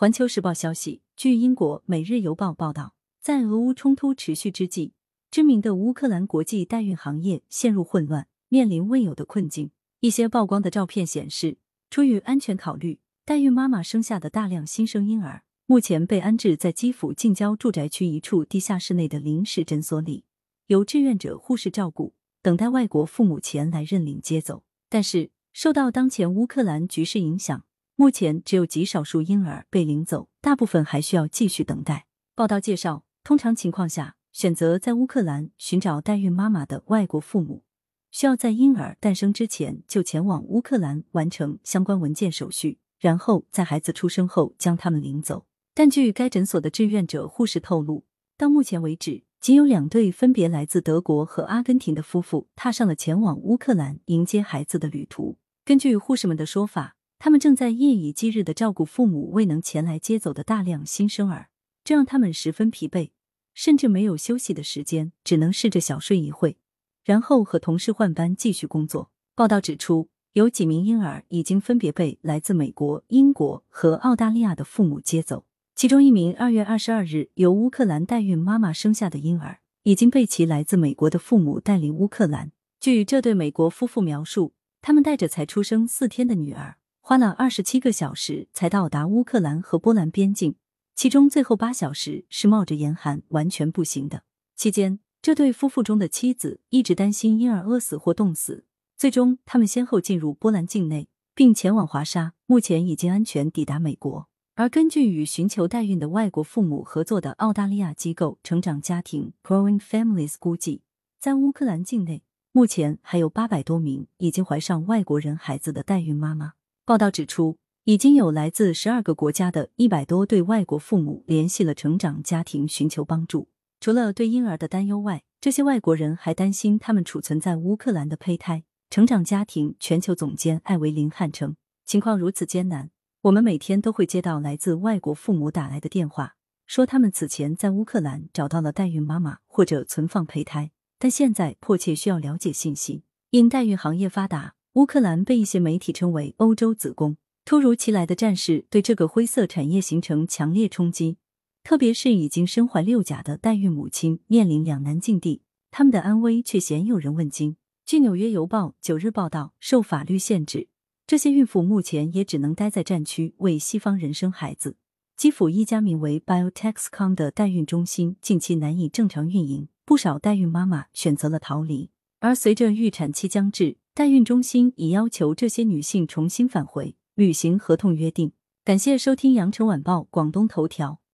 环球时报消息，据英国《每日邮报》报道，在俄乌冲突持续之际，知名的乌克兰国际代孕行业陷入混乱，面临未有的困境。一些曝光的照片显示，出于安全考虑，代孕妈妈生下的大量新生婴儿，目前被安置在基辅近郊住宅区一处地下室内的临时诊所里，由志愿者护士照顾，等待外国父母前来认领接走。但是，受到当前乌克兰局势影响。目前只有极少数婴儿被领走，大部分还需要继续等待。报道介绍，通常情况下，选择在乌克兰寻找代孕妈妈的外国父母，需要在婴儿诞生之前就前往乌克兰完成相关文件手续，然后在孩子出生后将他们领走。但据该诊所的志愿者护士透露，到目前为止，仅有两对分别来自德国和阿根廷的夫妇踏上了前往乌克兰迎接孩子的旅途。根据护士们的说法。他们正在夜以继日的照顾父母未能前来接走的大量新生儿，这让他们十分疲惫，甚至没有休息的时间，只能试着小睡一会，然后和同事换班继续工作。报道指出，有几名婴儿已经分别被来自美国、英国和澳大利亚的父母接走，其中一名二月二十二日由乌克兰代孕妈妈生下的婴儿，已经被其来自美国的父母带离乌克兰。据这对美国夫妇描述，他们带着才出生四天的女儿。花了二十七个小时才到达乌克兰和波兰边境，其中最后八小时是冒着严寒完全步行的。期间，这对夫妇中的妻子一直担心婴儿饿死或冻死。最终，他们先后进入波兰境内，并前往华沙，目前已经安全抵达美国。而根据与寻求代孕的外国父母合作的澳大利亚机构成长家庭 Growing Families 估计，在乌克兰境内，目前还有八百多名已经怀上外国人孩子的代孕妈妈。报道指出，已经有来自十二个国家的一百多对外国父母联系了成长家庭寻求帮助。除了对婴儿的担忧外，这些外国人还担心他们储存在乌克兰的胚胎。成长家庭全球总监艾维林汉称：“情况如此艰难，我们每天都会接到来自外国父母打来的电话，说他们此前在乌克兰找到了代孕妈妈或者存放胚胎，但现在迫切需要了解信息。因代孕行业发达。”乌克兰被一些媒体称为“欧洲子宫”。突如其来的战事对这个灰色产业形成强烈冲击，特别是已经身怀六甲的代孕母亲面临两难境地，他们的安危却鲜有人问津。据《纽约邮报》九日报道，受法律限制，这些孕妇目前也只能待在战区为西方人生孩子。基辅一家名为 Biotexcom 的代孕中心近期难以正常运营，不少代孕妈妈选择了逃离。而随着预产期将至，代孕中心已要求这些女性重新返回，履行合同约定。感谢收听羊城晚报广东头条。